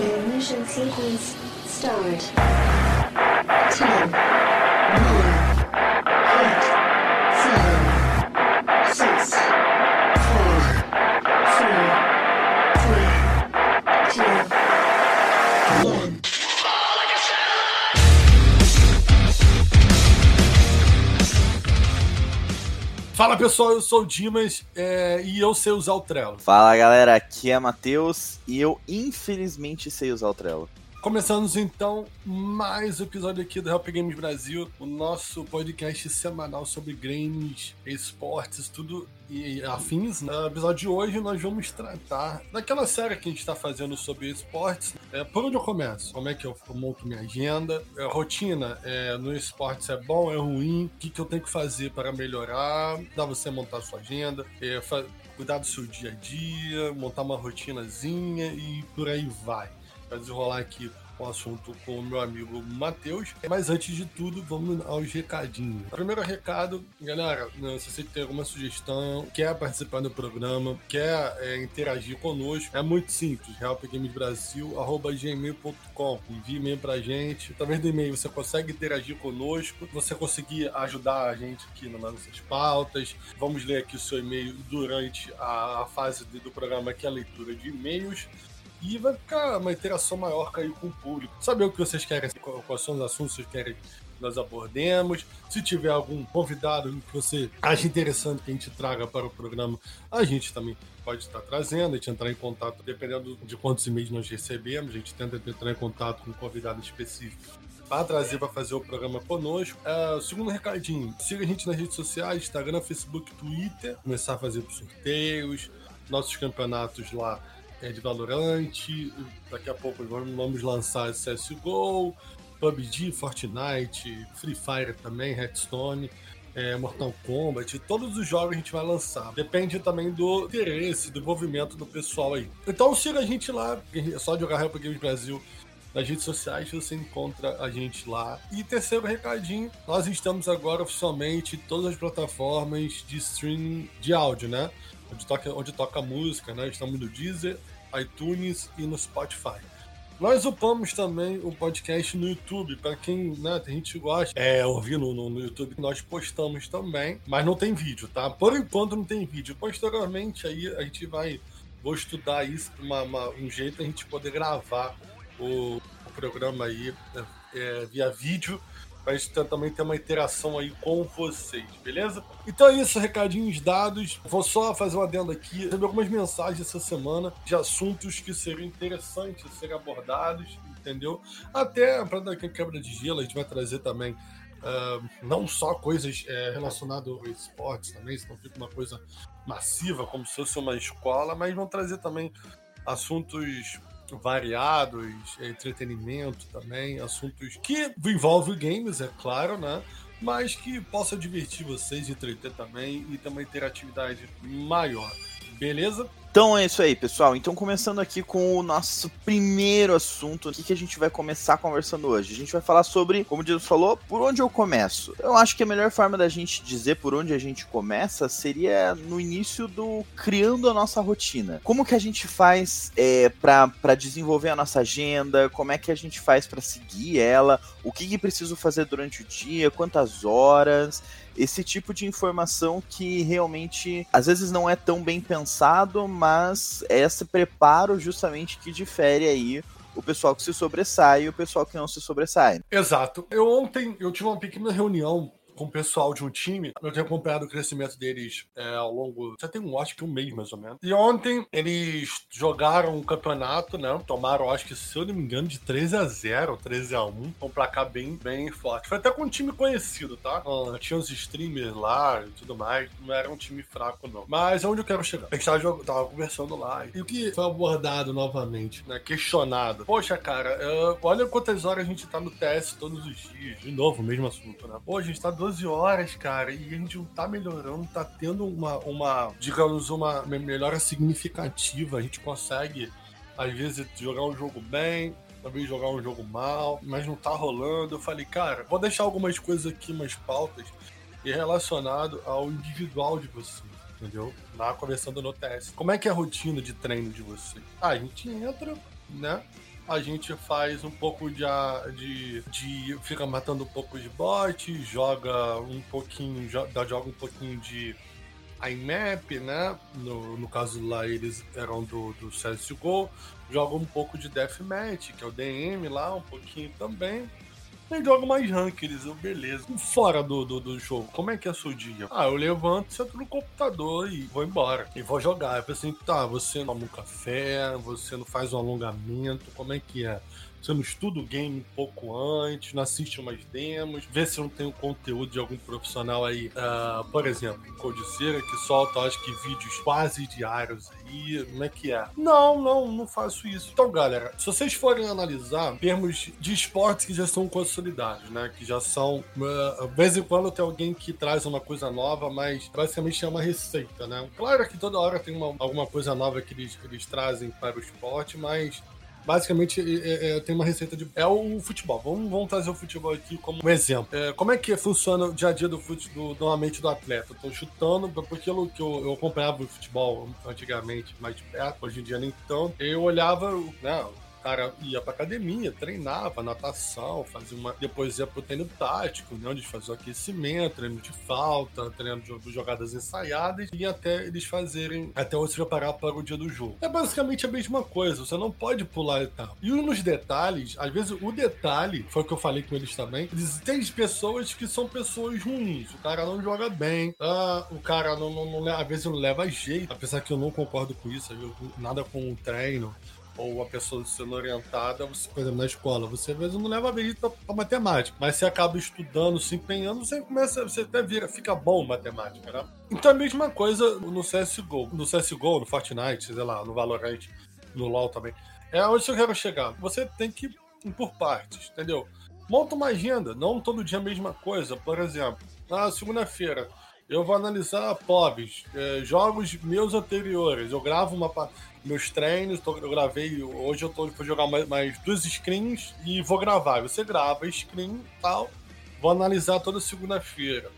Ignition sequence start. 10, Fala pessoal, eu sou o Dimas é, e eu sei usar o Trello. Fala galera, aqui é Matheus e eu infelizmente sei usar o Trello. Começamos então mais um episódio aqui do Help Games Brasil, o nosso podcast semanal sobre games, esportes, tudo e afins. No episódio de hoje nós vamos tratar daquela série que a gente está fazendo sobre esportes. É, por onde eu começo? Como é que eu monto minha agenda? É, rotina é, no esportes é bom, é ruim? O que, que eu tenho que fazer para melhorar? Dá você montar sua agenda, é, cuidar do seu dia a dia, montar uma rotinazinha e por aí vai para desenrolar aqui o assunto com o meu amigo Matheus. Mas antes de tudo, vamos aos recadinhos. Primeiro recado, galera, né, se você tem alguma sugestão, quer participar do programa, quer é, interagir conosco, é muito simples. helpgamesbrasil.gmail.com Envie e-mail pra gente. Através do e-mail você consegue interagir conosco, você conseguir ajudar a gente aqui nas nossas pautas. Vamos ler aqui o seu e-mail durante a, fase do programa, que é a leitura de e-mails e vai ficar uma interação maior com o público. Saber o que vocês querem, quais são os assuntos que vocês querem que nós abordemos. Se tiver algum convidado que você acha interessante que a gente traga para o programa, a gente também pode estar trazendo, a gente entrar em contato, dependendo de quantos e-mails nós recebemos, a gente tenta entrar em contato com um convidado específico para trazer para fazer o programa conosco. É, segundo recadinho, siga a gente nas redes sociais, Instagram, Facebook, Twitter, começar a fazer sorteios, nossos campeonatos lá é, de Valorant. Daqui a pouco vamos, lançar CSGO, PUBG, Fortnite, Free Fire também, Hearthstone. é, Mortal Kombat, todos os jogos a gente vai lançar. Depende também do interesse, do envolvimento do pessoal aí. Então siga a gente lá, é só jogar Help Games Brasil nas redes sociais você encontra a gente lá. E terceiro recadinho, nós estamos agora oficialmente em todas as plataformas de streaming de áudio, né? Onde toca, onde toca música, né? Estamos no Deezer, iTunes e no Spotify. Nós upamos também o podcast no YouTube, para quem, né, tem gente que gosta é, ouvir no, no, YouTube, nós postamos também, mas não tem vídeo, tá? Por enquanto não tem vídeo. Posteriormente aí a gente vai, vou estudar isso, uma, uma- um jeito pra gente poder gravar o, o programa aí é, é, via vídeo, pra gente também ter uma interação aí com vocês, beleza? Então é isso, recadinhos dados. Vou só fazer uma adendo aqui. Recebi algumas mensagens essa semana de assuntos que seriam interessantes serem abordados, entendeu? Até para dar quebra de gelo, a gente vai trazer também ah, não só coisas eh, relacionadas ao esportes também, senão fica uma coisa massiva, como se fosse uma escola, mas vão trazer também assuntos variados, entretenimento também, assuntos que envolvem games, é claro, né? Mas que possa divertir vocês, entreter também e ter uma interatividade maior. Beleza? Então é isso aí, pessoal. Então começando aqui com o nosso primeiro assunto, o que, que a gente vai começar conversando hoje? A gente vai falar sobre, como o Deus falou, por onde eu começo. Eu acho que a melhor forma da gente dizer por onde a gente começa seria no início do criando a nossa rotina. Como que a gente faz é, para desenvolver a nossa agenda? Como é que a gente faz para seguir ela? O que, que preciso fazer durante o dia? Quantas horas? Esse tipo de informação que realmente às vezes não é tão bem pensado, mas é esse preparo justamente que difere aí o pessoal que se sobressai e o pessoal que não se sobressai. Exato. Eu ontem eu tive uma pequena reunião com o pessoal de um time. Eu tenho acompanhado o crescimento deles é, ao longo. Já tem um, acho que um mês mais ou menos. E ontem eles jogaram um campeonato, né? Tomaram, acho que, se eu não me engano, de 13 a 0 13 a 1 Um placar bem, bem forte. Foi até com um time conhecido, tá? Ah, tinha uns streamers lá e tudo mais. Não era um time fraco, não. Mas aonde eu quero chegar? A gente tava, jog- tava conversando lá. E o que foi abordado novamente, né? Questionado. Poxa, cara, é, olha quantas horas a gente tá no TS todos os dias. De novo, mesmo assunto, né? Pô, a gente tá 12 horas, cara, e a gente não tá melhorando, tá tendo uma, uma digamos, uma me- melhora significativa. A gente consegue, às vezes, jogar um jogo bem, talvez jogar um jogo mal, mas não tá rolando. Eu falei, cara, vou deixar algumas coisas aqui, umas pautas, e relacionado ao individual de vocês. Entendeu? Lá conversando no TS. Como é que é a rotina de treino de vocês? Ah, a gente entra, né? A gente faz um pouco de, de, de fica matando um pouco de bot, joga um pouquinho, jo- dá- joga um pouquinho de IMAP, né? No, no caso lá eles eram do, do CSGO, joga um pouco de Deathmatch, que é o DM lá, um pouquinho também. E jogo mais rankings, eu, beleza. Fora do, do, do jogo, como é que é seu dia? Ah, eu levanto, sento no computador e vou embora. E vou jogar. Eu pensei, tá, você não toma um café, você não faz um alongamento, como é que é? Você não estuda o game um pouco antes, não assiste umas demos, vê se não tem um conteúdo de algum profissional aí, ah, por exemplo, Codiceira, que solta, acho que vídeos quase diários aí, como é que é? Não, não, não faço isso. Então, galera, se vocês forem analisar termos de esportes que já são consolidados, né, que já são, ah, de vez em quando tem alguém que traz uma coisa nova, mas basicamente é uma receita, né? Claro que toda hora tem uma- alguma coisa nova que eles, eles trazem para o esporte, mas Basicamente, é, é, tem uma receita de. É o futebol. Vamos, vamos trazer o futebol aqui como um exemplo. É, como é que funciona o dia a dia do futebol, normalmente do atleta? Eu tô chutando, porque que eu, eu acompanhava o futebol antigamente mais de perto, hoje em dia nem tanto. Eu olhava, né? Cara ia pra academia, treinava, natação, fazia uma. Depois ia pro treino tático, né? Onde fazia o aquecimento, treino de falta, treino de, jogadas ensaiadas, e até eles fazerem. Até você preparar para o dia do jogo. É basicamente a mesma coisa, você não pode pular etapa. E nos detalhes, às vezes o detalhe, foi o que eu falei com eles também, eles tem pessoas que são pessoas ruins. O cara não joga bem, ah, o cara não, não, não às vezes não leva jeito, apesar que eu não concordo com isso, eu- nada com o treino ou a pessoa sendo orientada, você, por exemplo, na escola, você vezes não leva pra, pra matemática, mas você acaba estudando, se empenhando, você começa, você até vira, fica bom em matemática, né? Então a mesma coisa no CSGO. No CSGO, no Fortnite, sei lá, no Valorant, no LoL também. É onde eu quero chegar. Você tem que ir por partes, entendeu? Monta uma agenda, não todo dia a mesma coisa. Por exemplo, na segunda-feira, eu vou analisar POBs, eh, jogos meus anteriores. Eu gravo uma, meus treinos, tô- eu gravei, hoje eu tô, vou jogar mais, mais duas screens e vou gravar. Você grava screen e tal, vou analisar toda segunda-feira.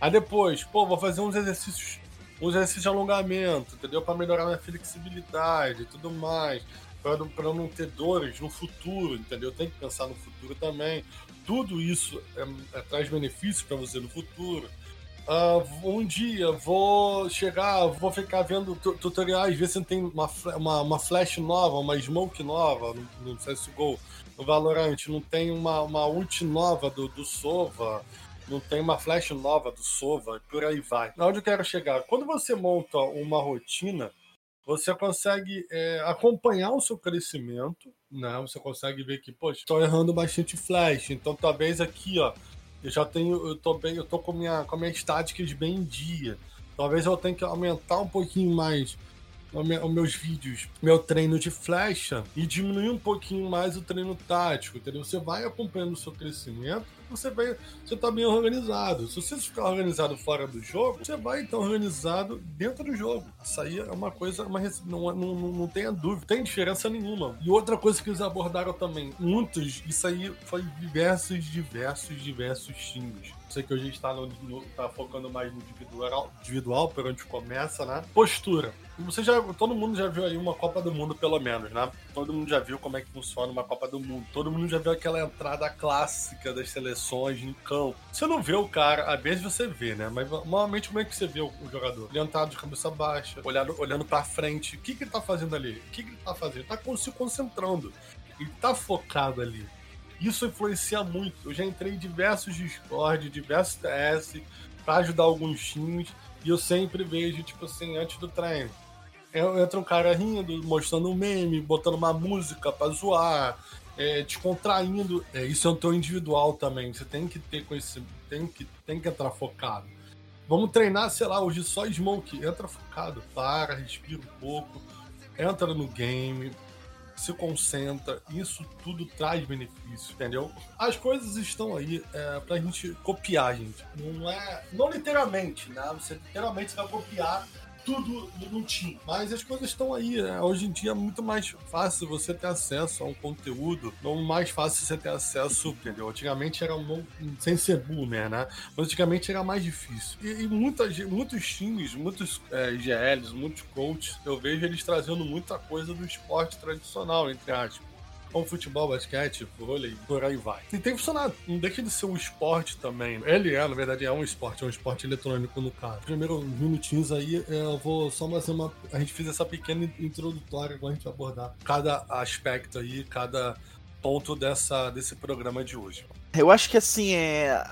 Aí depois, pô, vou fazer uns exercícios, uns exercícios de alongamento, entendeu? Pra melhorar minha flexibilidade e tudo mais. Pra, não- não ter dores no futuro, entendeu? Tem que pensar no futuro também. Tudo isso é- é- traz benefícios pra você no futuro. Ah, um dia vou chegar, vou ficar vendo tu- tutoriais, ver se não tem uma, uma, uma flash nova, uma smoke nova no, no CSGO, no Valorant, não tem uma, uma ult nova do, do Sova, não tem uma flash nova do Sova, por aí vai. Onde eu quero chegar? Quando você monta uma rotina, você consegue é, acompanhar o seu crescimento, né? Você consegue ver que, poxa, estou errando bastante flash, então talvez aqui, ó, eu já tenho, eu tô bem, eu tô com minha, com minha estáticas bem em dia. Talvez eu tenha que aumentar um pouquinho mais os meus vídeos, meu treino de flecha e diminuir um pouquinho mais o treino tático, entendeu? Você vai acompanhando o seu crescimento, você vai, você tá bem organizado. Se você ficar organizado fora do jogo, você vai estar organizado dentro do jogo. Isso aí é uma coisa, uma, não, não, não, não tenha dúvida, tem diferença nenhuma. E outra coisa que eles abordaram também, muitos, isso aí foi diversos, diversos, diversos times. Sei que hoje a gente tá, no, no- tá focando mais no individual, individual, por onde começa, né? Postura. Você já, todo mundo já viu aí uma Copa do Mundo, pelo menos, né? Todo mundo já viu como é que funciona uma Copa do Mundo. Todo mundo já viu aquela entrada clássica das seleções em campo. Você não vê o cara, às vezes você vê, né? Mas normalmente como é que você vê o, jogador? Ele entrado de cabeça baixa, olhando, olhando pra frente. O que, que ele tá fazendo ali? O que, que ele tá fazendo? Ele tá se concentrando. Ele tá focado ali. Isso influencia muito. Eu já entrei em diversos Discord, diversos TS pra ajudar alguns times e eu sempre vejo, tipo assim, antes do treino. Entra um cara rindo, mostrando um meme, botando uma música pra zoar, é, descontraindo. É, isso é um teu individual também. Você tem que ter conhecimento, tem que, tem que entrar focado. Vamos treinar, sei lá, hoje só smoke. Entra focado, para, respira um pouco, entra no game, se concentra, isso tudo traz benefício, entendeu? As coisas estão aí é, pra gente copiar, gente. Não é. Não literalmente, né? Você literalmente vai copiar tudo no time. Mas as coisas estão aí. né? Hoje em dia é muito mais fácil você ter acesso a um conteúdo, não mais fácil você ter acesso, entendeu? Antigamente era um, sem ser boomer, né? Mas antigamente era mais difícil. E, e muitos times, muitos é, GLs, muitos coaches, eu vejo eles trazendo muita coisa do esporte tradicional, entre aspas. Como futebol, basquete, vôlei, por aí vai. E tem funcionado. Não deixa de ser um esporte também. Ele é, na verdade, é um esporte, é um esporte eletrônico no caso. Primeiro minutinhos aí, é, eu vou só mais uma. A gente fez essa pequena introdutória, agora a gente vai abordar cada aspecto aí, cada ponto dessa, desse programa de hoje. Eu acho que assim, é,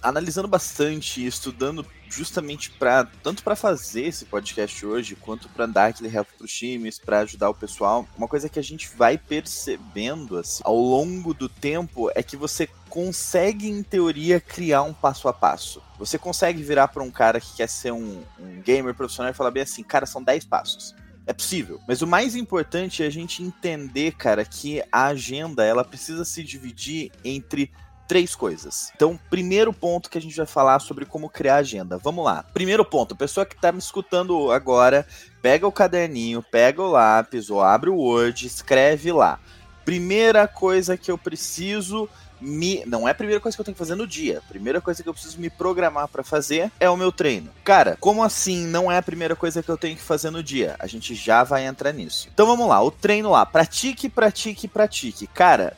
analisando bastante, estudando justamente para tanto para fazer esse podcast hoje, quanto para dar aquele help para os times, para ajudar o pessoal, uma coisa que a gente vai percebendo assim, ao longo do tempo é que você consegue, em teoria, criar um passo a passo. Você consegue virar para um cara que quer ser um, um gamer profissional e falar bem assim, cara, são 10 passos. É possível. Mas o mais importante é a gente entender, cara, que a agenda ela precisa se dividir entre três coisas. Então, primeiro ponto que a gente vai falar sobre como criar agenda. Vamos lá. Primeiro ponto, a pessoa que está me escutando agora, pega o caderninho, pega o lápis ou abre o Word, escreve lá. Primeira coisa que eu preciso me. Não é a primeira coisa que eu tenho que fazer no dia. A primeira coisa que eu preciso me programar para fazer é o meu treino. Cara, como assim não é a primeira coisa que eu tenho que fazer no dia? A gente já vai entrar nisso. Então vamos lá, o treino lá. Pratique, pratique, pratique. Cara,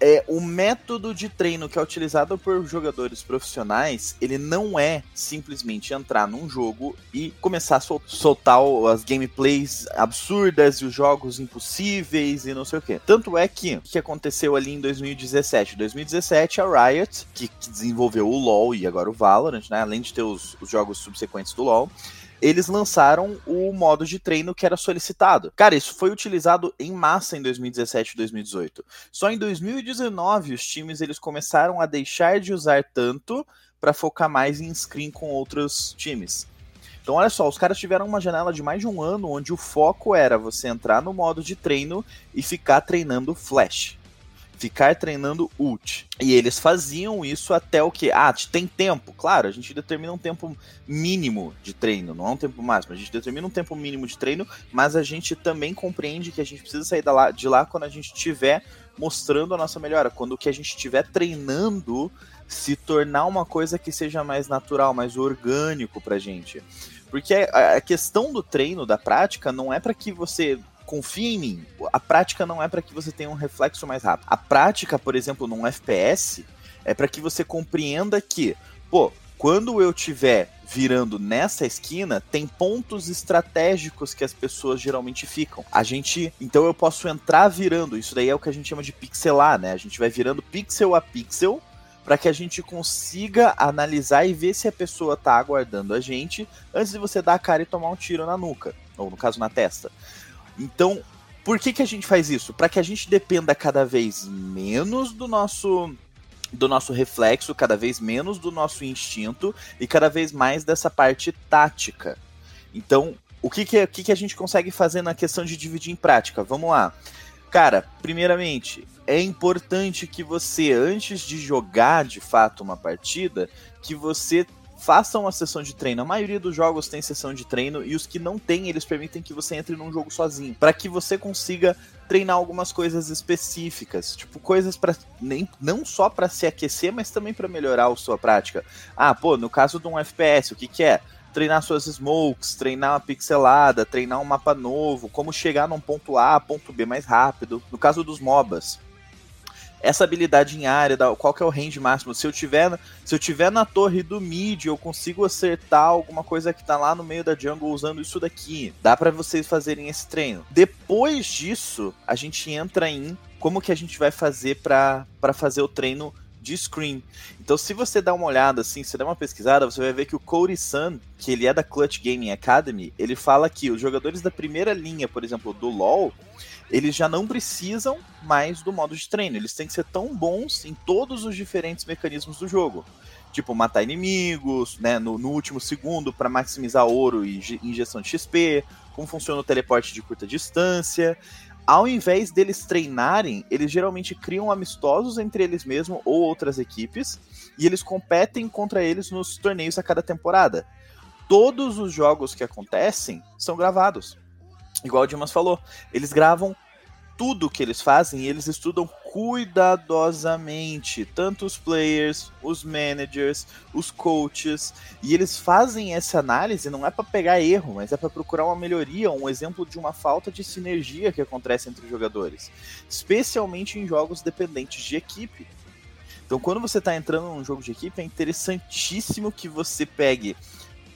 é, o método de treino que é utilizado por jogadores profissionais, ele não é simplesmente entrar num jogo e começar a sol soltar as gameplays absurdas e os jogos impossíveis e não sei o que. Tanto é que o que aconteceu ali em 2017? 2017, a Riot, que, que desenvolveu o LoL e agora o Valorant, né, além de ter os, os jogos subsequentes do LoL, eles lançaram o modo de treino que era solicitado. Cara, isso foi utilizado em massa em 2017 e 2018. Só em 2019 os times eles começaram a deixar de usar tanto para focar mais em screen com outros times. Então, olha só, os caras tiveram uma janela de mais de um ano onde o foco era você entrar no modo de treino e ficar treinando Flash ficar treinando ult. E eles faziam isso até o que? Ah, tem tempo. Claro, a gente determina um tempo mínimo de treino, não é um tempo máximo. A gente determina um tempo mínimo de treino, mas a gente também compreende que a gente precisa sair de lá quando a gente estiver mostrando a nossa melhora, quando o que a gente estiver treinando se tornar uma coisa que seja mais natural, mais orgânico pra gente. Porque a questão do treino, da prática, não é para que você confia em mim. A prática não é para que você tenha um reflexo mais rápido. A prática, por exemplo, num FPS, é para que você compreenda que, pô, quando eu estiver virando nessa esquina, tem pontos estratégicos que as pessoas geralmente ficam. A gente, então eu posso entrar virando, isso daí é o que a gente chama de pixelar, né? A gente vai virando pixel a pixel para que a gente consiga analisar e ver se a pessoa tá aguardando a gente antes de você dar a cara e tomar um tiro na nuca, ou no caso na testa. Então, por que, que a gente faz isso? Para que a gente dependa cada vez menos do nosso do nosso reflexo, cada vez menos do nosso instinto e cada vez mais dessa parte tática. Então, o que, que, o que, que a gente consegue fazer na questão de dividir em prática? Vamos lá. Cara, primeiramente, é importante que você, antes de jogar de fato uma partida, que você façam uma sessão de treino. A maioria dos jogos tem sessão de treino e os que não tem, eles permitem que você entre num jogo sozinho, para que você consiga treinar algumas coisas específicas, tipo coisas para nem não só para se aquecer, mas também para melhorar a sua prática. Ah, pô, no caso de um FPS, o que que é? Treinar suas smokes, treinar uma pixelada, treinar um mapa novo, como chegar num ponto A, ponto B mais rápido. No caso dos MOBAs, essa habilidade em área, qual que é o range máximo. Se eu tiver, se eu tiver na torre do mid, eu consigo acertar alguma coisa que tá lá no meio da jungle usando isso daqui. Dá para vocês fazerem esse treino. Depois disso, a gente entra em como que a gente vai fazer para fazer o treino de Scream. Então, se você dá uma olhada, assim, se der uma pesquisada, você vai ver que o Cody Sun, que ele é da Clutch Gaming Academy, ele fala que os jogadores da primeira linha, por exemplo, do LoL, eles já não precisam mais do modo de treino. Eles têm que ser tão bons em todos os diferentes mecanismos do jogo. Tipo, matar inimigos, né, no, no último segundo para maximizar ouro e injeção de XP, como funciona o teleporte de curta distância. Ao invés deles treinarem, eles geralmente criam amistosos entre eles mesmos ou outras equipes, e eles competem contra eles nos torneios a cada temporada. Todos os jogos que acontecem são gravados igual o Dimas falou, eles gravam tudo que eles fazem, eles estudam cuidadosamente, tanto os players, os managers, os coaches, e eles fazem essa análise não é para pegar erro, mas é para procurar uma melhoria, um exemplo de uma falta de sinergia que acontece entre os jogadores, especialmente em jogos dependentes de equipe. Então, quando você está entrando num jogo de equipe, é interessantíssimo que você pegue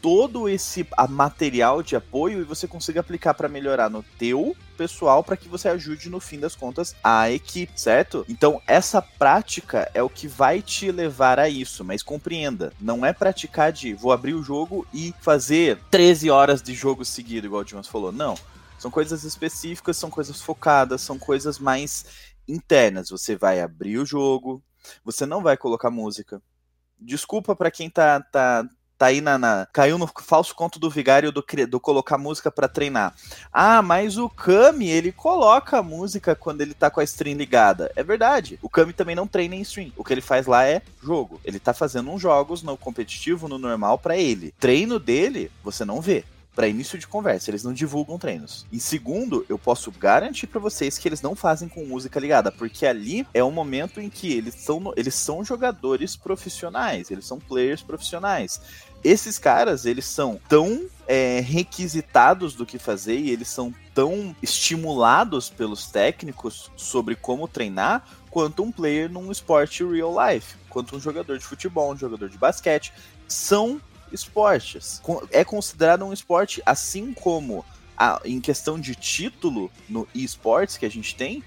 todo esse material de apoio e você consiga aplicar para melhorar no teu pessoal para que você ajude no fim das contas a equipe, certo? Então essa prática é o que vai te levar a isso, mas compreenda, não é praticar de vou abrir o jogo e fazer 13 horas de jogo seguido, igual o Dimas falou. Não. São coisas específicas, são coisas focadas, são coisas mais internas. Você vai abrir o jogo, você não vai colocar música. Desculpa para quem tá, tá, tá aí na, na, caiu no falso conto do vigário do, do colocar música para treinar. Ah, mas o Kami, ele coloca a música quando ele tá com a stream ligada. É verdade. O Kami também não treina em stream. O que ele faz lá é jogo. Ele tá fazendo uns jogos no competitivo, no normal para ele. Treino dele, você não vê para início de conversa, eles não divulgam treinos. E segundo, eu posso garantir para vocês que eles não fazem com música ligada, porque ali é um momento em que eles são, eles são jogadores profissionais, eles são players profissionais. Esses caras, eles são tão é, requisitados do que fazer e eles são tão estimulados pelos técnicos sobre como treinar quanto um player num esporte real life, quanto um jogador de futebol, um jogador de basquete. São esportes. É considerado um esporte, assim como a, em questão de título no esportes que a gente tem,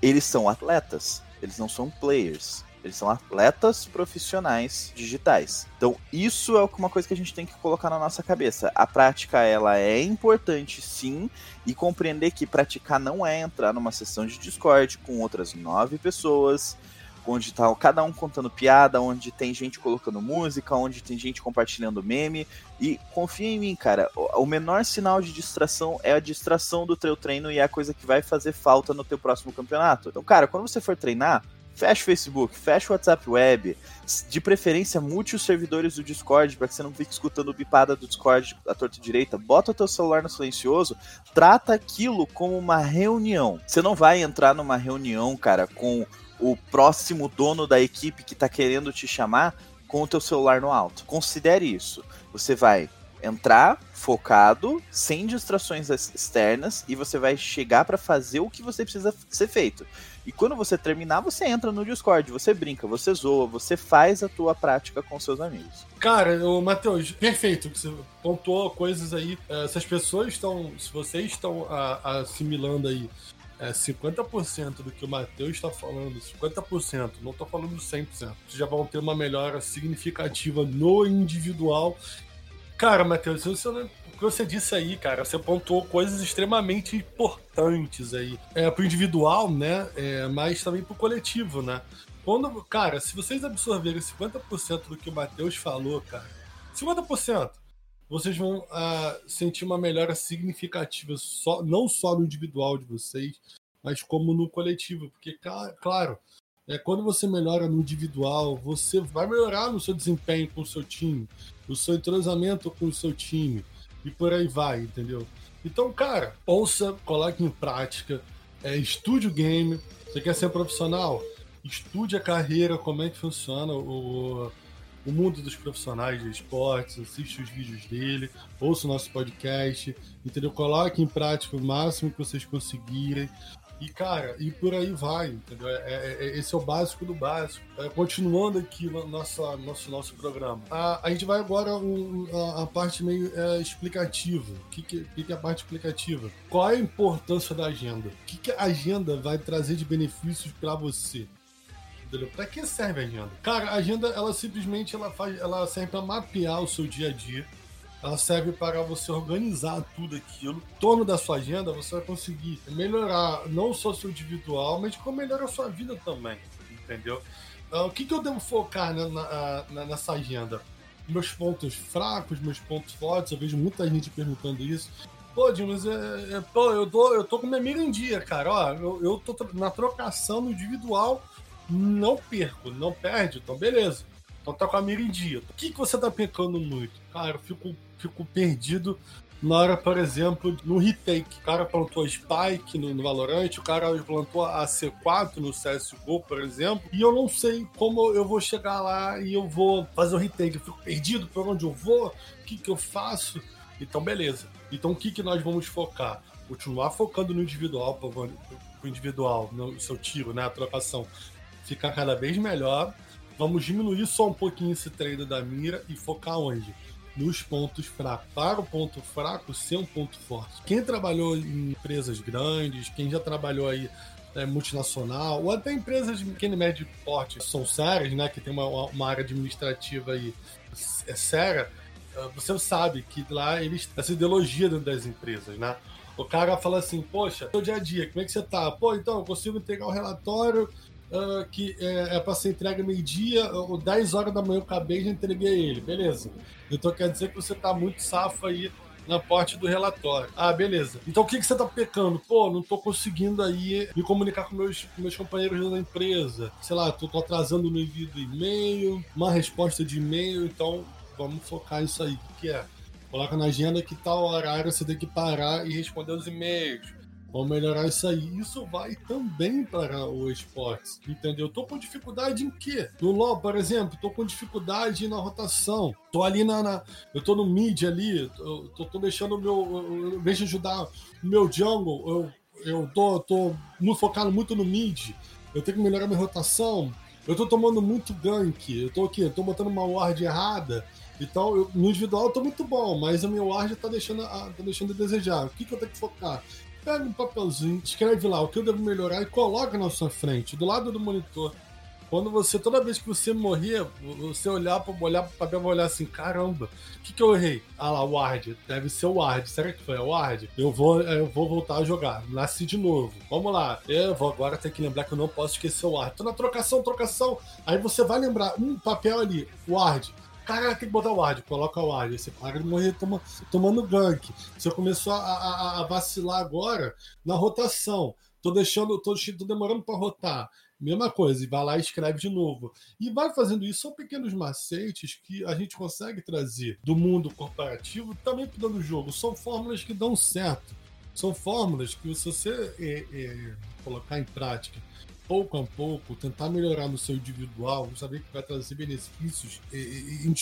eles são atletas, eles não são players. Eles são atletas profissionais digitais. Então, isso é uma coisa que a gente tem que colocar na nossa cabeça. A prática, ela é importante, sim, e compreender que praticar não é entrar numa sessão de Discord com outras nove pessoas, onde tá cada um contando piada, onde tem gente colocando música, onde tem gente compartilhando meme. E confia em mim, cara, o menor sinal de distração é a distração do teu treino e é a coisa que vai fazer falta no teu próximo campeonato. Então, cara, quando você for treinar, fecha o Facebook, fecha o WhatsApp Web, de preferência mute os servidores do Discord para que você não fique escutando bipada do Discord à torta direita. Bota o teu celular no silencioso, trata aquilo como uma reunião. Você não vai entrar numa reunião, cara, com o próximo dono da equipe que está querendo te chamar com o teu celular no alto. Considere isso. Você vai entrar focado, sem distrações externas e você vai chegar para fazer o que você precisa ser feito. E quando você terminar, você entra no Discord, você brinca, você zoa, você faz a tua prática com seus amigos. Cara, o Matheus, perfeito. Você pontuou coisas aí. Eh, se as pessoas estão, se vocês estão assimilando aí é, 50% do que o Matheus está falando, 50%, não estou falando 100%, vocês já vão ter uma melhora significativa no individual. Cara, Matheus, você, o que você disse aí, cara, você pontuou coisas extremamente importantes aí. É, pro individual, né? É, mas também pro coletivo, né? Quando, cara, se vocês absorverem 50% do que o Matheus falou, cara, 50%, vocês vão uh, sentir uma melhora significativa, só, não só no individual de vocês, mas como no coletivo. Porque, claro, é, quando você melhora no individual, você vai melhorar no seu desempenho com o seu time, no seu entrosamento com o seu time, e por aí vai, entendeu? Então, cara, ouça, coloque em prática, é, estude o game. Você quer ser profissional? Estude a carreira, como é que funciona o, o mundo dos profissionais de esportes, assiste os vídeos dele, ouça o nosso podcast, entendeu? Coloque em prática o máximo que vocês conseguirem. E, cara, e por aí vai, entendeu? É, é, é esse é o básico do básico. É, continuando aqui no nosso, nosso, programa. A, a gente vai agora um, a, a, parte meio é, explicativa. O que, que, que, é a parte explicativa? Qual é a importância da agenda? O que, que a agenda vai trazer de benefícios para você? entendeu? Pra que serve a agenda? Cara, a agenda, ela simplesmente ela faz, ela serve para mapear o seu dia a dia. Ela serve para você organizar tudo aquilo. Em torno da sua agenda, você vai conseguir melhorar não só seu individual, mas como melhorar a sua vida também, entendeu? Uh, o que, que eu devo focar na, na, na, nessa agenda? Meus pontos fracos, meus pontos fortes. Eu vejo muita gente perguntando isso. Pô, Dimas, é, é, pô, eu, tô, eu tô com minha mira em dia, cara. Ó, eu, eu tô na trocação no individual não perco, não perde, então beleza. Então tá com a mira em dia. O que, que você tá pecando muito? Cara, eu fico, fico perdido na hora, por exemplo, no retake. O cara plantou a Spike no, no Valorant, o cara plantou a C4 no CSGO, por exemplo, e eu não sei como eu vou chegar lá e eu vou fazer o retake. Eu fico perdido por onde eu vou, o que, que eu faço. Então, beleza. Então, o que, que nós vamos focar? Continuar focando no individual, o individual, no seu tiro, né? A trocação. Ficar cada vez melhor. Vamos diminuir só um pouquinho esse treino da mira e focar onde? nos pontos fracos. Para o ponto fraco ser um ponto forte. Quem trabalhou em empresas grandes, quem já trabalhou aí é, multinacional, ou até empresas de pequeno e médio porte são sérias, né, que tem uma, uma área administrativa aí é séria, é, você sabe que lá eles essa ideologia dentro das empresas, né? O cara fala assim, poxa, seu dia a dia, como é que você tá? Pô, então, eu consigo entregar o relatório uh, que é, é para ser entregue meio-dia, ou 10 horas da manhã eu acabei e já entreguei ele. Beleza. Então quer dizer que você tá muito safo aí na parte do relatório. Ah, beleza. Então o que, que você tá pecando? Pô, não tô conseguindo aí me comunicar com meus, com meus companheiros da empresa. Sei lá, tô, tô atrasando no envio do e-mail, uma resposta de e-mail, então vamos focar nisso aí. O que é? Coloca na agenda que tal horário você tem que parar e responder os e-mails. Vamos melhorar isso aí. Isso vai também para o esportes, entendeu? Tô com dificuldade em quê? No LoL, por exemplo, tô com dificuldade na rotação. Tô ali na, na eu tô no mid ali, tô, tô, deixando o meu, de ajudar o meu jungle, eu, eu tô, tô muito focado muito no mid. Eu tenho que melhorar minha rotação. Eu tô tomando muito gank. Eu tô aqui, eu tô botando uma ward errada. Então, eu, no individual eu tô muito bom, mas a minha ward tá deixando, a, tá deixando a desejar. O que, que eu tenho que focar? Pega um papelzinho, escreve lá o que eu devo melhorar e coloca na sua frente, do lado do monitor. Quando você, toda vez que você morrer, você olhar para olhar pro papel vai olhar assim, caramba, o que, que eu errei? Ah lá, o Ward, deve ser o Ward. Será que foi o Ward? Eu vou, eu vou voltar a jogar. Nasci de novo. Vamos lá. Eu vou agora ter que lembrar que eu não posso esquecer o Ward. Tô na trocação, trocação. Aí você vai lembrar, um papel ali, Ward. Cara, tem que botar o ward, coloca o ward. Você para de morrer toma, tomando gank. Você começou a, a, a, vacilar agora na rotação. Tô deixando, tô, tô demorando para rotar. Mesma coisa, e vai lá e escreve de novo. E vai fazendo isso, são pequenos macetes que a gente consegue trazer do mundo corporativo também para o jogo. São fórmulas que dão certo. São fórmulas que, se você é, é, colocar em prática pouco a pouco, tentar melhorar no seu individual, saber que vai trazer benefícios, e, e,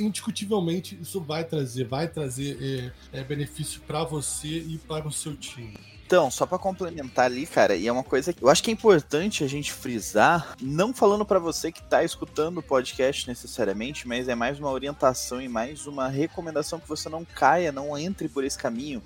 indiscutivelmente isso vai trazer, vai trazer é, é, benefício para você e para o seu time. Então, só para complementar ali, cara, e é uma coisa que eu acho que é importante a gente frisar, não falando para você que tá escutando o podcast necessariamente, mas é mais uma orientação e mais uma recomendação que você não caia, não entre por esse caminho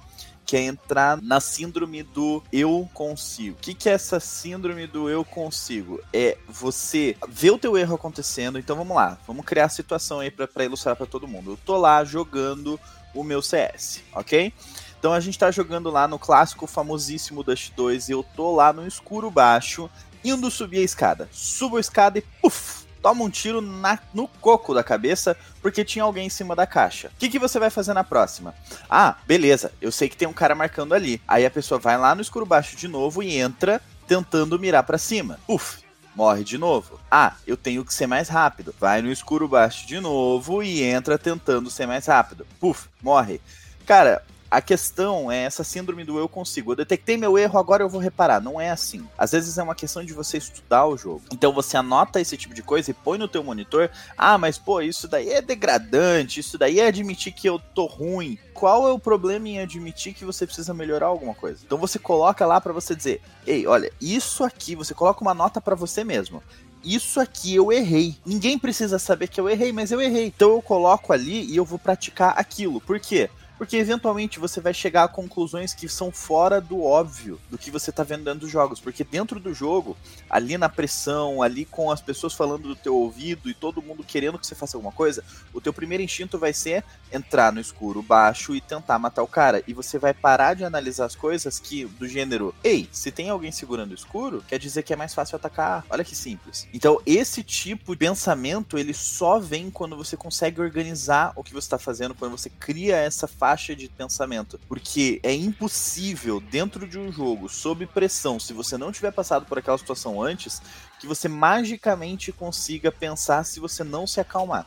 que é entrar na síndrome do eu consigo. O que, que é essa síndrome do eu consigo? É você ver o teu erro acontecendo. Então vamos lá, vamos criar a situação aí para ilustrar para todo mundo. Eu tô lá jogando o meu CS, ok? Então a gente tá jogando lá no clássico famosíssimo Dust 2 e eu tô lá no escuro baixo, indo subir a escada. Subo a escada e puf! Toma um tiro na, no coco da cabeça porque tinha alguém em cima da caixa. O que, que você vai fazer na próxima? Ah, beleza, eu sei que tem um cara marcando ali. Aí a pessoa vai lá no escuro baixo de novo e entra tentando mirar para cima. Uf, morre de novo. Ah, eu tenho que ser mais rápido. Vai no escuro baixo de novo e entra tentando ser mais rápido. Puf, morre. Cara, a questão é essa síndrome do eu consigo. Eu detectei meu erro, agora eu vou reparar. Não é assim. Às vezes é uma questão de você estudar o jogo. Então você anota esse tipo de coisa e põe no teu monitor. Ah, mas pô, isso daí é degradante, isso daí é admitir que eu tô ruim. Qual é o problema em admitir que você precisa melhorar alguma coisa? Então você coloca lá para você dizer: "Ei, olha, isso aqui, você coloca uma nota para você mesmo isso aqui eu errei. Ninguém precisa saber que eu errei, mas eu errei. Então eu coloco ali e eu vou praticar aquilo. Por quê? Porque eventualmente você vai chegar a conclusões que são fora do óbvio do que você tá vendo dentro dos jogos. Porque dentro do jogo, ali na pressão, ali com as pessoas falando do teu ouvido e todo mundo querendo que você faça alguma coisa, o teu primeiro instinto vai ser entrar no escuro baixo e tentar matar o cara. E você vai parar de analisar as coisas que, do gênero, ei, se tem alguém segurando o escuro, quer dizer que é mais fácil atacar. Olha que simples. Então, esse tipo de pensamento, ele só vem quando você consegue organizar o que você está fazendo, quando você cria essa faixa de pensamento. Porque é impossível, dentro de um jogo, sob pressão, se você não tiver passado por aquela situação antes, que você magicamente consiga pensar se você não se acalmar.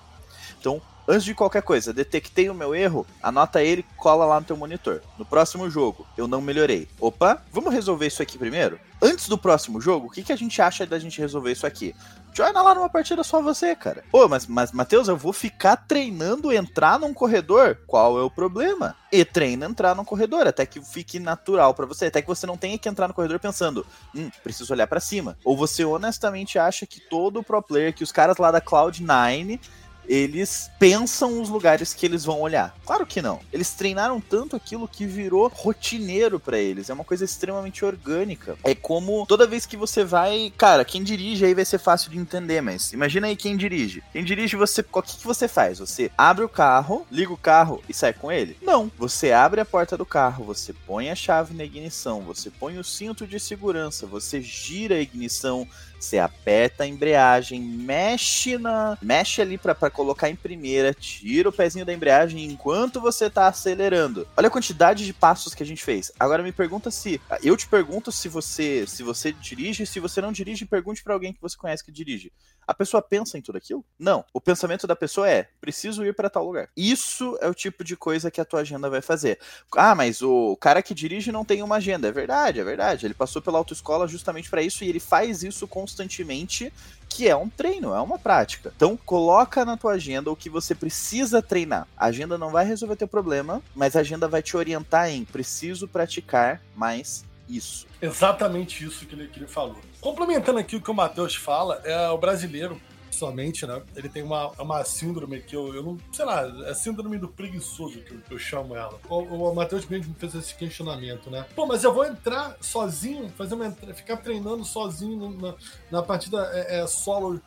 Então, Antes de qualquer coisa, detectei o meu erro, anota ele, cola lá no teu monitor. No próximo jogo, eu não melhorei. Opa, vamos resolver isso aqui primeiro? Antes do próximo jogo, o que, que a gente acha da gente resolver isso aqui? Joina lá numa partida só você, cara. Pô, mas, mas Matheus, eu vou ficar treinando entrar num corredor? Qual é o problema? E treina entrar num corredor, até que fique natural para você, até que você não tenha que entrar no corredor pensando, hum, preciso olhar para cima. Ou você honestamente acha que todo pro player, que os caras lá da Cloud9 eles pensam os lugares que eles vão olhar. Claro que não. Eles treinaram tanto aquilo que virou rotineiro para eles. É uma coisa extremamente orgânica. É como toda vez que você vai, cara, quem dirige aí vai ser fácil de entender, mas imagina aí quem dirige. Quem dirige você, o que, que você faz? Você abre o carro, liga o carro e sai com ele? Não. Você abre a porta do carro, você põe a chave na ignição, você põe o cinto de segurança, você gira a ignição, você aperta a embreagem, mexe na, mexe ali para colocar em primeira, tira o pezinho da embreagem enquanto você tá acelerando. Olha a quantidade de passos que a gente fez. Agora me pergunta se, eu te pergunto se você, se você dirige, se você não dirige, pergunte para alguém que você conhece que dirige. A pessoa pensa em tudo aquilo? Não. O pensamento da pessoa é: preciso ir para tal lugar. Isso é o tipo de coisa que a tua agenda vai fazer. Ah, mas o cara que dirige não tem uma agenda. É verdade, é verdade. Ele passou pela autoescola justamente para isso e ele faz isso constantemente, que é um treino, é uma prática. Então, coloca na tua agenda o que você precisa treinar. A agenda não vai resolver teu problema, mas a agenda vai te orientar em preciso praticar mais isso. Exatamente isso que ele, que ele falou. Complementando aqui o que o Matheus fala, é o brasileiro, somente, né? Ele tem uma, uma síndrome que eu, eu não. Sei lá, é síndrome do preguiçoso que eu, que eu chamo ela. O, o Matheus mesmo fez esse questionamento, né? Pô, mas eu vou entrar sozinho, fazer uma, ficar treinando sozinho na, na partida é, é, solo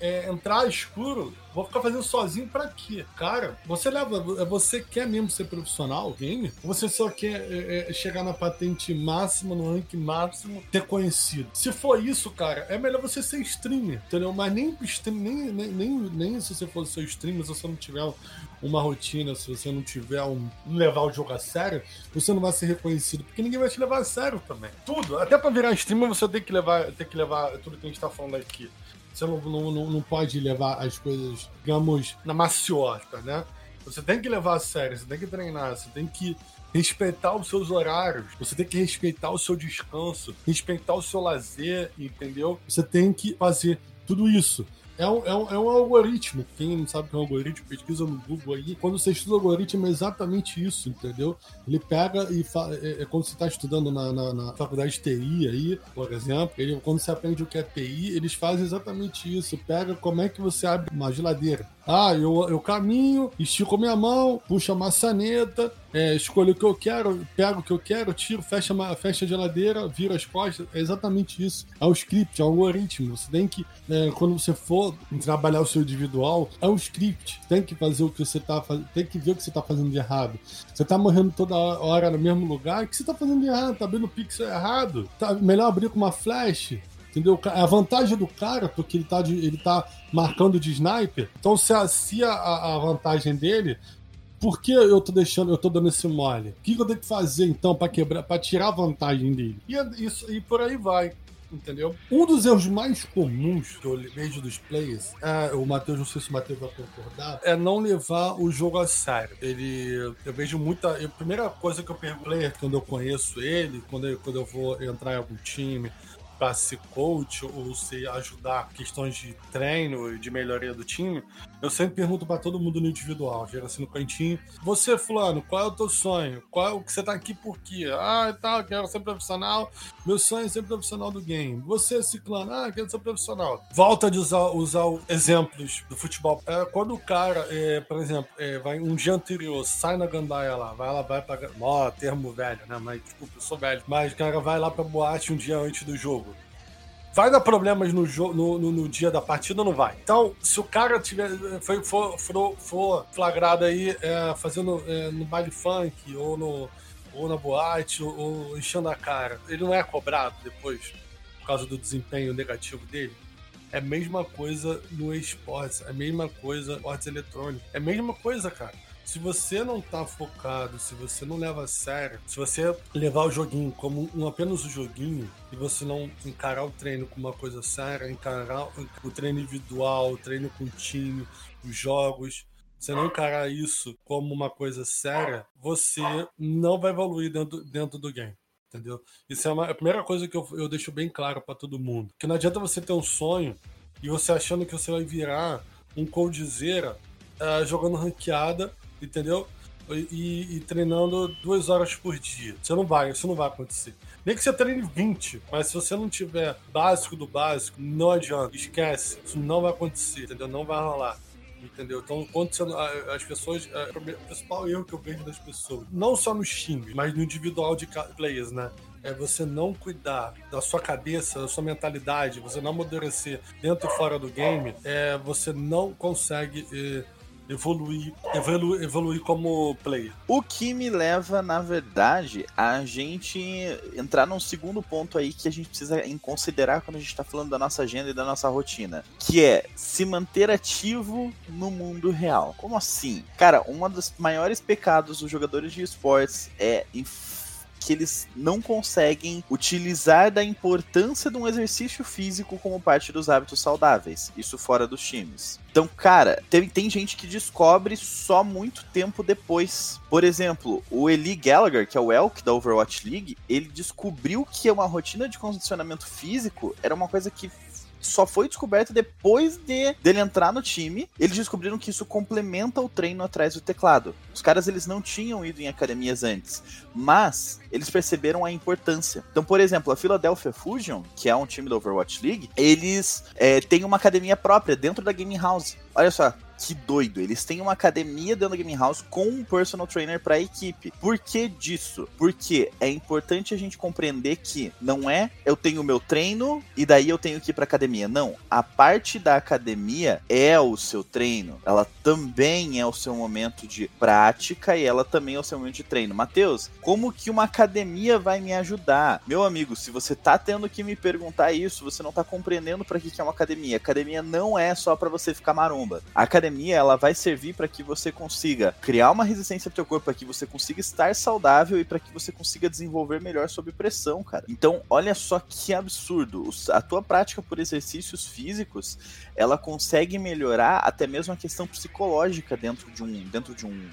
é, entrar escuro, vou ficar fazendo sozinho para quê? Cara, você leva. Você quer mesmo ser profissional game? Ou você só quer é, é, chegar na patente máxima, no rank máximo, ter conhecido? Se for isso, cara, é melhor você ser streamer, entendeu? Mas nem, nem, nem, nem, nem se você for ser streamer, se você não tiver uma rotina, se você não tiver um. levar o jogo a sério, você não vai ser reconhecido, porque ninguém vai te levar a sério também. Tudo. Até para virar streamer, você tem que levar, tem que levar tudo que a gente tá falando aqui. Você não, não, não pode levar as coisas, digamos, na maciota, né? Você tem que levar a sério, você tem que treinar, você tem que respeitar os seus horários, você tem que respeitar o seu descanso, respeitar o seu lazer, entendeu? Você tem que fazer tudo isso. É um, é, um, é um algoritmo. Quem não sabe o que é um algoritmo, pesquisa no Google aí. Quando você estuda algoritmo, é exatamente isso, entendeu? Ele pega e fala. É, é quando você está estudando na, na, na, faculdade de TI aí, por exemplo, ele, quando você aprende o que é TI, eles fazem exatamente isso. Pega como é que você abre uma geladeira. Ah, eu, eu caminho, estico minha mão, puxo a maçaneta, é, escolho o que eu quero, pego o que eu quero, tiro, fecha, fecha a geladeira, viro as costas. É exatamente isso. É o script, é o algoritmo. Você tem que, é, quando você for trabalhar o seu individual, é um script. Tem que fazer o que você tá fazendo, tem que ver o que você tá fazendo de errado. Você tá morrendo toda hora no mesmo lugar, o que você tá fazendo de errado? Tá abrindo o pixel errado? Tá melhor abrir com uma flash? Entendeu? A vantagem do cara, porque ele tá, de, ele tá marcando de sniper, então se a, se a, a vantagem dele por que eu tô deixando, eu tô dando esse mole? O que eu tenho que fazer então para quebrar, para tirar vantagem dele? E, isso, e por aí vai. Entendeu? Um dos erros mais comuns que eu vejo dos players, é, o Matheus, não sei se o Matheus vai concordar, é não levar o jogo a sério. Ele, eu vejo muita. a primeira coisa que eu pergunto player quando eu conheço ele, quando eu, quando eu vou entrar em algum time, para ser coach ou se ajudar questões de treino e de melhoria do time, eu sempre pergunto para todo mundo no individual, chega assim no cantinho. Você, fulano, qual é o teu sonho? Qual é o que você tá aqui por quê? Ah, tá, quero ser profissional. Meu sonho é ser profissional do game. Você, ciclano, ah, quero ser profissional. Volta de usar, usar exemplos do futebol. É, quando o cara, é, por exemplo, é, vai um dia anterior, sai na gandaia lá, vai lá, vai pra. Ó, termo velho, né? Mas, desculpa, eu sou velho. Mas o cara vai lá pra boate um dia antes do jogo. Vai dar problemas no, no, no, no, dia da partida ou não vai? Então, se o cara tiver, foi, for, for, for flagrado aí é, fazendo é, no baile funk ou, no, ou na boate ou, ou enchendo a cara, ele não é cobrado depois por causa do desempenho negativo dele? É a mesma coisa no esportes, é a mesma coisa no esportes eletrônico. É a mesma coisa, cara se você não tá focado, se você não leva a sério, se você levar o joguinho como um, apenas um joguinho e você não encarar o treino como uma coisa séria, encarar o treino individual, o treino o time, os jogos, você não encarar isso como uma coisa séria, você não vai evoluir dentro, dentro do game. Entendeu? Isso é uma, a primeira coisa que eu, eu deixo bem claro para todo mundo. Que não adianta você ter um sonho e você achando que você vai virar um coldzera uh, jogando ranqueada, entendeu? E, e, treinando duas horas por dia. Você não vai, isso não vai acontecer. Nem que você treine 20, mas se você não tiver básico do básico, não adianta. Esquece. Isso não vai acontecer, entendeu? Não vai rolar. Entendeu? Então, quando você, as pessoas. O principal erro que eu vejo das pessoas, não só nos times, mas no individual de players, né? é você não cuidar da sua cabeça, da sua mentalidade, você não amadurecer dentro e fora do game, é, você não consegue é, evoluir, evoluir, evoluir como player. O que me leva, na verdade, a gente entrar num segundo ponto aí que a gente precisa considerar quando a gente está falando da nossa agenda e da nossa rotina, que é se manter ativo no mundo real. Como assim? Cara, um dos maiores pecados dos jogadores de esportes é que eles não conseguem utilizar da importância de um exercício físico como parte dos hábitos saudáveis. Isso fora dos times. Então, cara, tem, tem gente que descobre só muito tempo depois. Por exemplo, o Eli Gallagher, que é o Elk da Overwatch League, ele descobriu que uma rotina de condicionamento físico era uma coisa que só foi descoberto depois de dele entrar no time. Eles descobriram que isso complementa o treino atrás do teclado. Os caras eles não tinham ido em academias antes, mas eles perceberam a importância. Então, por exemplo, a Philadelphia Fusion, que é um time da Overwatch League, eles é, têm uma academia própria dentro da Gaming House. Olha só, que doido. Eles têm uma academia dentro da Game House com um personal trainer para a equipe. Por que disso? Porque é importante a gente compreender que não é eu tenho o meu treino e daí eu tenho que ir para academia. Não, a parte da academia é o seu treino. Ela também é o seu momento de prática e ela também é o seu momento de treino. Mateus, como que uma academia vai me ajudar? Meu amigo, se você tá tendo que me perguntar isso, você não tá compreendendo para que que é uma academia. Academia não é só para você ficar maromba. A academia academia ela vai servir para que você consiga criar uma resistência pro teu corpo, para que você consiga estar saudável e para que você consiga desenvolver melhor sob pressão, cara. Então, olha só que absurdo. A tua prática por exercícios físicos, ela consegue melhorar até mesmo a questão psicológica dentro de um dentro de um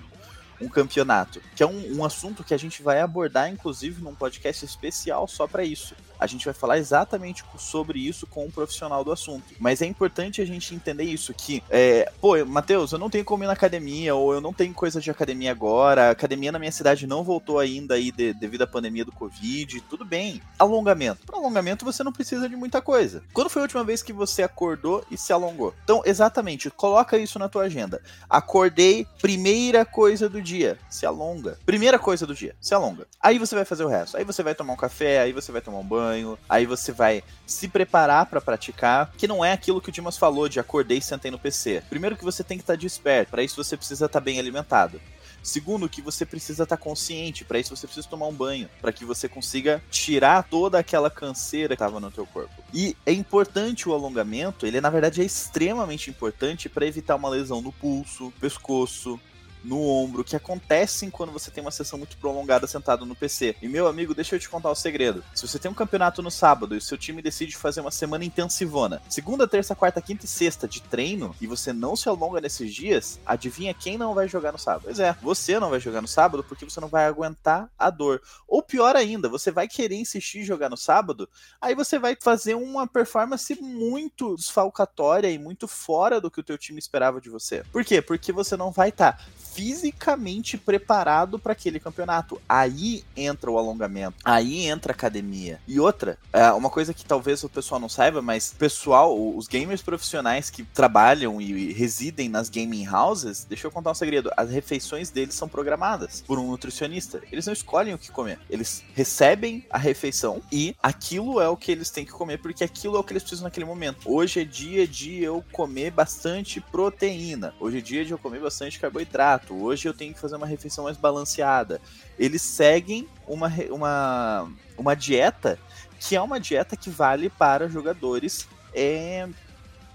um campeonato, que é um, um assunto que a gente vai abordar, inclusive, num podcast especial só para isso a gente vai falar exatamente sobre isso com um profissional do assunto. Mas é importante a gente entender isso, que, é, pô, Matheus, eu não tenho como ir na academia, ou eu não tenho coisa de academia agora, a academia na minha cidade não voltou ainda aí de, devido à pandemia do Covid, tudo bem. Alongamento. Para alongamento você não precisa de muita coisa. Quando foi a última vez que você acordou e se alongou? Então, exatamente, coloca isso na tua agenda. Acordei, primeira coisa do dia, se alonga. Primeira coisa do dia, se alonga. Aí você vai fazer o resto. Aí você vai tomar um café, aí você vai tomar um banho, banho, aí você vai se preparar para praticar, que não é aquilo que o Dimas falou de acordei e sentei no PC. Primeiro que você tem que estar tá desperto, para isso você precisa estar tá bem alimentado. Segundo, que você precisa estar tá consciente, para isso você precisa tomar um banho, para que você consiga tirar toda aquela canseira que estava no teu corpo. E é importante o alongamento, ele na verdade é extremamente importante para evitar uma lesão no pulso, pescoço, no ombro, que acontecem quando você tem uma sessão muito prolongada sentado no PC. E meu amigo, deixa eu te contar o um segredo. Se você tem um campeonato no sábado e o seu time decide fazer uma semana intensivona, segunda, terça, quarta, quinta e sexta de treino, e você não se alonga nesses dias, adivinha quem não vai jogar no sábado? Pois é, você não vai jogar no sábado porque você não vai aguentar a dor. Ou pior ainda, você vai querer insistir em jogar no sábado, aí você vai fazer uma performance muito desfalcatória e muito fora do que o teu time esperava de você. Por quê? Porque você não vai estar tá fisicamente preparado para aquele campeonato. Aí entra o alongamento, aí entra a academia. E outra, é, uma coisa que talvez o pessoal não saiba, mas pessoal, os gamers profissionais que trabalham e residem nas gaming houses, deixa eu contar um segredo, as refeições deles são programadas por um nutricionista. Eles não escolhem o que comer, eles recebem a refeição e aquilo é o que eles têm que comer porque aquilo é o que eles precisam naquele momento. Hoje é dia de eu comer bastante proteína. Hoje é dia de eu comer bastante carboidrato hoje eu tenho que fazer uma refeição mais balanceada. Eles seguem uma, uma, uma dieta que é uma dieta que vale para jogadores é,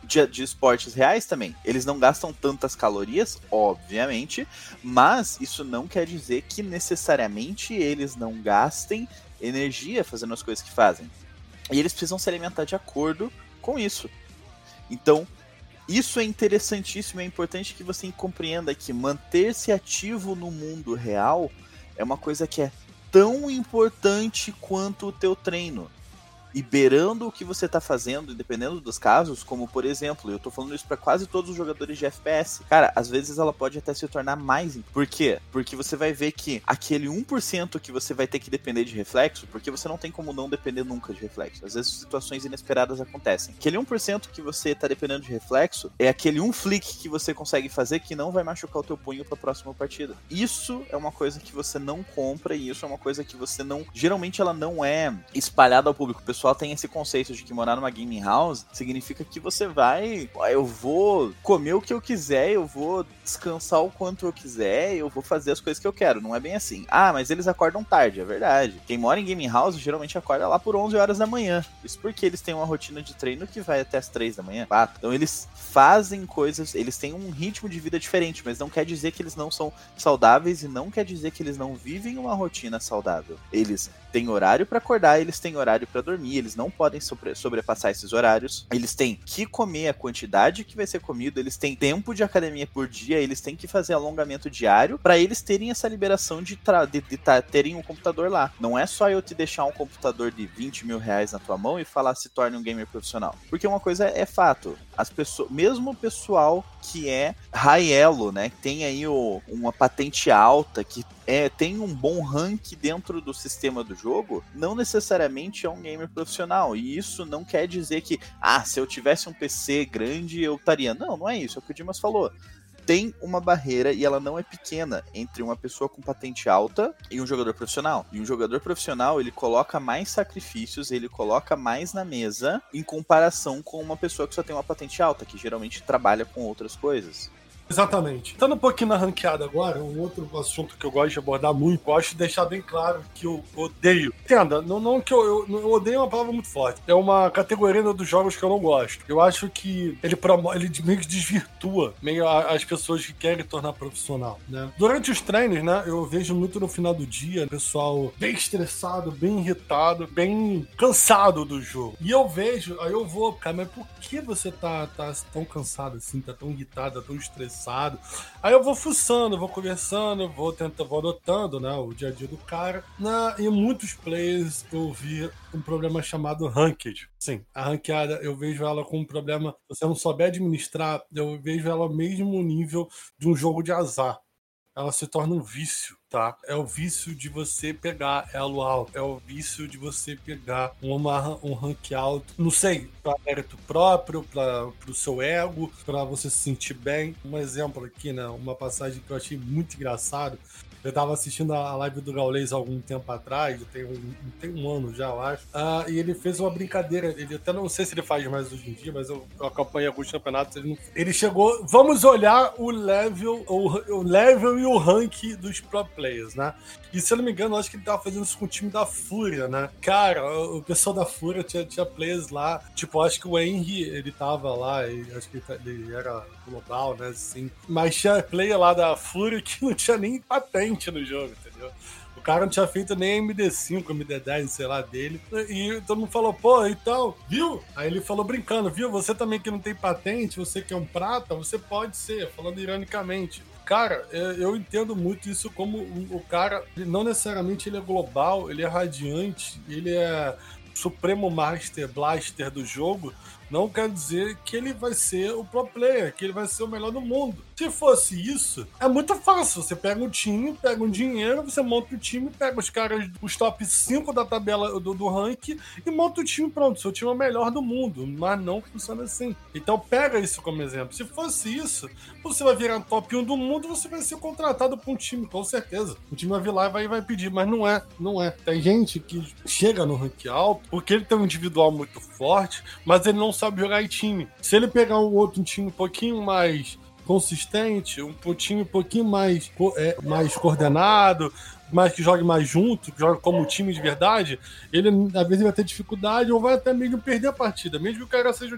de, de, esportes reais também. Eles não gastam tantas calorias, obviamente, mas isso não quer dizer que necessariamente eles não gastem energia fazendo as coisas que fazem. E eles precisam se alimentar de acordo com isso. Então, Isso é interessantíssimo, é importante que você compreenda que manter-se ativo no mundo real é uma coisa que é tão importante quanto o teu treino e beirando o que você tá fazendo, dependendo dos casos, como por exemplo, eu tô falando isso para quase todos os jogadores de FPS. Cara, às vezes ela pode até se tornar mais. Por quê? Porque você vai ver que aquele 1% que você vai ter que depender de reflexo, porque você não tem como não depender nunca de reflexo. Às vezes situações inesperadas acontecem. Aquele 1% que você tá dependendo de reflexo é aquele um flick que você consegue fazer que não vai machucar o teu punho para próxima partida. Isso é uma coisa que você não compra e isso é uma coisa que você não, geralmente ela não é espalhada ao público. O pessoal pessoal tem esse conceito de que morar numa gaming house significa que você vai, eu vou comer o que eu quiser, eu vou descansar o quanto eu quiser, eu vou fazer as coisas que eu quero. Não é bem assim. Ah, mas eles acordam tarde, é verdade. Quem mora em gaming house geralmente acorda lá por 11 horas da manhã. Isso porque eles têm uma rotina de treino que vai até as 3 da manhã, 4. Então eles fazem coisas, eles têm um ritmo de vida diferente, mas não quer dizer que eles não são saudáveis e não quer dizer que eles não vivem uma rotina saudável. Eles têm horário para acordar, eles têm horário para dormir eles não podem sobre, sobrepassar esses horários. Eles têm que comer a quantidade que vai ser comido, eles têm tempo de academia por dia, eles têm que fazer alongamento diário para eles terem essa liberação de, de, de tá, terem um computador lá. Não é só eu te deixar um computador de 20 mil reais na tua mão e falar se torne um gamer profissional. Porque uma coisa é fato, as pessoas, mesmo o pessoal que é high elo, né, que tem aí o, uma patente alta, que é, tem um bom rank dentro do sistema do jogo, não necessariamente é um gamer profissional. E isso não quer dizer que, ah, se eu tivesse um PC grande, eu estaria. Não, não é isso, é o que o Dimas falou tem uma barreira e ela não é pequena entre uma pessoa com patente alta e um jogador profissional. E um jogador profissional, ele coloca mais sacrifícios, ele coloca mais na mesa em comparação com uma pessoa que só tem uma patente alta, que geralmente trabalha com outras coisas. Exatamente. Estando um pouquinho na ranqueada agora, um outro assunto que eu gosto de abordar muito, gosto de deixar bem claro que eu odeio. Entenda, não, não que eu, eu, eu odeio é uma palavra muito forte. É uma categoria dos jogos que eu não gosto. Eu acho que ele, ele meio que desvirtua meio as pessoas que querem tornar profissional, né? Durante os treinos, né, eu vejo muito no final do dia, pessoal bem estressado, bem irritado, bem cansado do jogo. E eu vejo, aí eu vou, cara, mas por que você tá, tá tão cansado assim, tá tão irritado, tá tão estressado? Passado. Aí eu vou fuçando, vou conversando, vou tentando, vou anotando, né, o dia a dia do cara. Na, em muitos players eu vi um problema chamado ranked. Sim, a ranqueada eu vejo ela com um problema. Se você não souber administrar, eu vejo ela mesmo nível de um jogo de azar ela se torna um vício, tá? É o vício de você pegar elo alto, é o vício de você pegar uma, um rank alto, não sei, para mérito próprio, para o seu ego, para você se sentir bem. Um exemplo aqui, né? Uma passagem que eu achei muito engraçado eu tava assistindo a live do Gaules algum tempo atrás, tem um, tem um ano já, eu acho. Uh, e ele fez uma brincadeira. Ele até não sei se ele faz mais hoje em dia, mas eu, eu acompanho alguns campeonatos. Ele, não... ele, chegou. Vamos olhar o level, o, o, level e o rank dos pro players, né? E se eu não me engano, acho que ele tava fazendo isso com o time da Fúria, né? Cara, o, pessoal da Fúria tinha, tinha players lá. Tipo, acho que o Henry, ele tava lá, acho que ele, ele era global, né? Assim. Mas tinha player lá da Fúria que não tinha nem patente no jogo, entendeu? O cara não tinha feito nem MD5, MD10, sei lá, dele. E todo mundo falou, pô, então, viu? Aí ele falou brincando, viu? Você também que não tem patente, você que é um prata, você pode ser, falando ironicamente. Cara, é, eu entendo muito isso como o cara, não necessariamente ele é global, ele é radiante, ele é Supremo Master Blaster do jogo, não quer dizer que ele vai ser o pro player, que ele vai ser o melhor do mundo. Se fosse isso, é muito fácil. Você pega um time, pega um dinheiro, você monta o time, pega os caras, os top 5 da tabela do, do ranking e monta o time pronto. Seu time é o melhor do mundo, mas não funciona assim. Então pega isso como exemplo. Se fosse isso, você vai virar top 1 do mundo, você vai ser contratado por um time, com certeza. O time vai vir lá e vai, vai pedir, mas não é, não é. Tem gente que chega no rank alto porque ele tem um individual muito forte, mas ele não sabe jogar em time. Se ele pegar um outro time um pouquinho mais consistente, um, time um pouquinho mais, é, mais coordenado, mais que jogue mais junto, que jogue como time de verdade, ele às vezes vai ter dificuldade ou vai até mesmo perder a partida, mesmo que o cara seja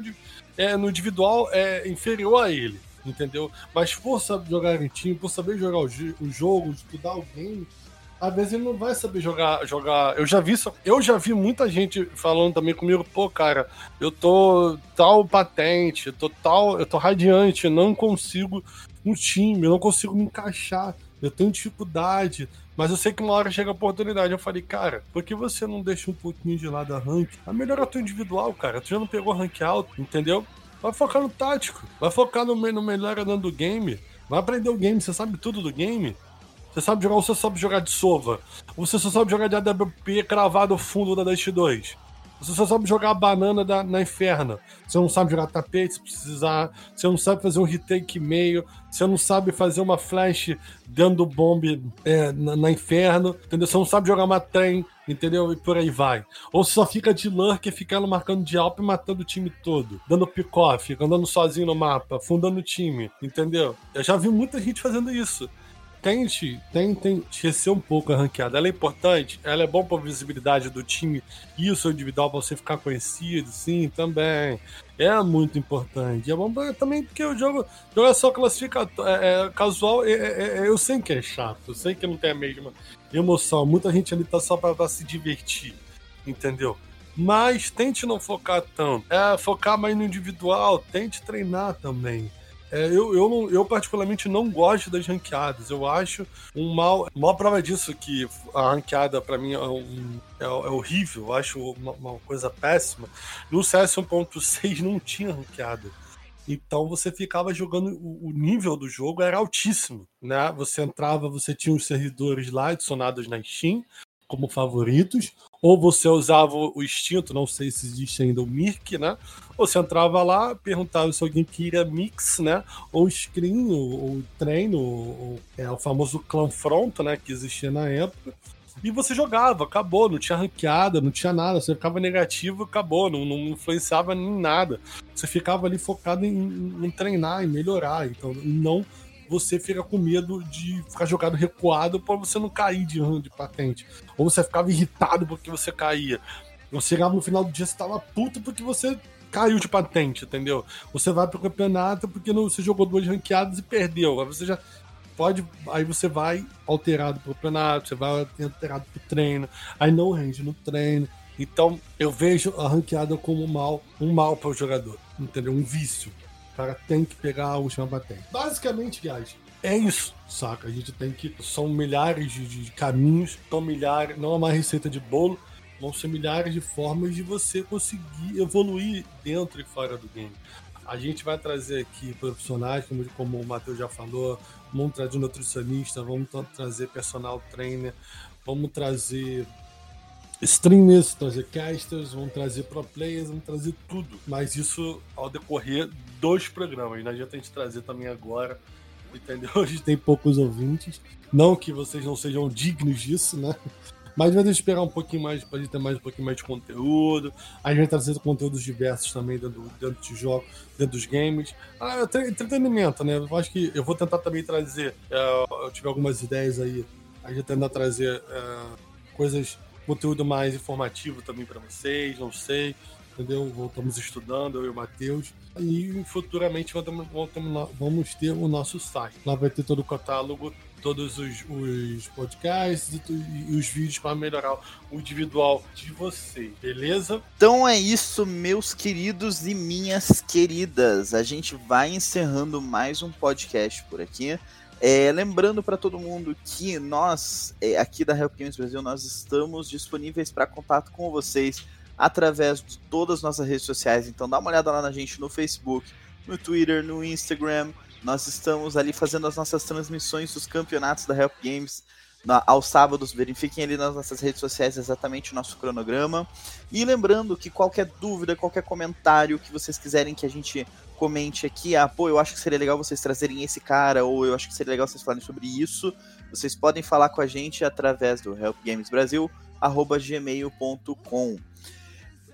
é, no individual é, inferior a ele, entendeu? Mas por saber jogar em time, por saber jogar o, o jogo, estudar o game, às vezes ele não vai saber jogar. jogar. Eu já vi isso, eu já vi muita gente falando também comigo, pô, cara, eu tô tal patente, eu tô tal, eu tô radiante, eu não consigo um time, eu não consigo me encaixar, eu tenho dificuldade. Mas eu sei que uma hora chega a oportunidade. Eu falei, cara, por que você não deixa um pouquinho de lado a rank? A melhor é individual, cara. Tu já não pegou rank alto, entendeu? Vai focar no tático. Vai focar no, no melhor andando do game. Vai aprender o game. Você sabe tudo do game. Você sabe jogar, ou você sabe jogar de sova. Ou você só sabe jogar de AWP cravado fundo da Dust 2. Você só sabe jogar banana da, na Inferno. Você não sabe jogar tapete se precisar. Você não sabe fazer um retake meio. Você não sabe fazer uma flash dentro do bombe é, na, na, Inferno. Entendeu? Você não sabe jogar uma trem. Entendeu? E por aí vai. Ou você só fica de lurk ficando marcando de alp e matando o time todo. Dando pick-off, andando sozinho no mapa, fundando o time. Entendeu? Eu já vi muita gente fazendo isso tente, tente crescer um pouco a ranqueada. Ela é importante, ela é bom para visibilidade do time e o seu individual para você ficar conhecido, sim, também. É muito importante. É bom também porque o jogo, jogo é só classificatório, é, é, casual, é, é, é, eu sei que é chato, eu sei que não tem a mesma emoção. Muita gente ali tá só para se divertir, entendeu? Mas tente não focar tanto. É, focar mais no individual, tente treinar também. É, eu, eu, não, eu, particularmente não gosto das ranqueadas. Eu acho um mal. Uma prova disso que a ranqueada para mim é, um, é, é, horrível. Eu acho uma, uma coisa péssima. No CS 1.6 não tinha ranqueada. Então você ficava jogando, o, nível do jogo era altíssimo, né? Você entrava, você tinha os servidores lá adicionados na Steam como favoritos, ou você usava o instinto, não sei se existe ainda o Mirk, né? Ou você entrava lá, perguntava se alguém queria mix, né? Ou screen, ou, ou treino, ou, é o famoso clã front, né? Que existia na época. E você jogava, acabou, não tinha ranqueada, não tinha nada, você ficava negativo, acabou, não, não influenciava em nada. Você ficava ali focado em, em treinar, em melhorar, então não você fica com medo de ficar jogado recuado para você não cair de, de patente. Ou você ficava irritado porque você caía. Você chegava no final do dia, você tava puto porque você caiu de patente, entendeu? Você vai pro campeonato porque não, você jogou duas ranqueadas e perdeu. Aí você já pode. Aí você vai alterado pro campeonato, você vai alterado pro treino, aí não rende no treino. Então eu vejo a ranqueada como um mal, um mal para o jogador, entendeu? Um vício. O cara tem que pegar a última patente. Basicamente, guys, é isso, saca? A gente tem que. São milhares de, de caminhos, são milhares, não é uma receita de bolo, vão ser milhares de formas de você conseguir evoluir dentro e fora do game. A gente vai trazer aqui profissionais, como, como o Matheus já falou, vamos trazer nutricionista, vamos trazer personal trainer, vamos trazer streamers, trazer casters, vão trazer pro players, vão trazer tudo. Mas isso ao decorrer dos programas. Não adianta a gente trazer também agora, entendeu? A gente tem poucos ouvintes. Não que vocês não sejam dignos disso, né? Mas vai esperar um pouquinho mais para gente ter mais um pouquinho mais de conteúdo. A gente vai trazer conteúdos diversos também dentro, dentro de jogos, dentro dos games. Ah, entretenimento, né? Eu acho que eu vou tentar também trazer. É, eu tive algumas ideias aí. A gente tentar trazer é, coisas conteúdo mais informativo também para vocês, não sei, entendeu? Voltamos estudando, eu e o Matheus. E futuramente vamos ter o nosso site. Lá vai ter todo o catálogo, todos os, os podcasts e, os vídeos para melhorar o individual de vocês, beleza? Então é isso, meus queridos e minhas queridas. A gente vai encerrando mais um podcast por aqui. É, lembrando para todo mundo que nós, é, aqui da Help Games Brasil, nós estamos disponíveis para contato com vocês através de todas as nossas redes sociais. Então dá uma olhada lá na gente no Facebook, no Twitter, no Instagram. Nós estamos ali fazendo as nossas transmissões dos campeonatos da Help Games na, aos sábados. Verifiquem ali nas nossas redes sociais exatamente o nosso cronograma. E lembrando que qualquer dúvida, qualquer comentário que vocês quiserem que a gente comente aqui, ah, pô, eu acho que seria legal vocês trazerem esse cara, ou eu acho que seria legal vocês falarem sobre isso, vocês podem falar com a gente através do helpgamesbrasil.gmail.com.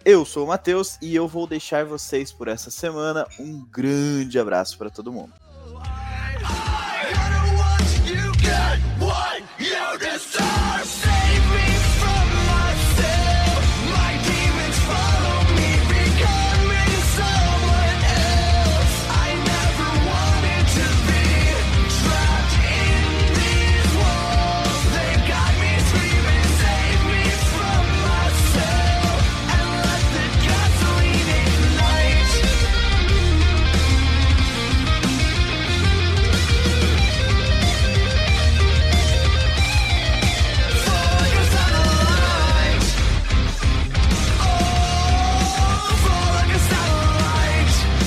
Eu sou o Matheus e eu vou deixar vocês por essa semana. Um grande abraço para todo mundo.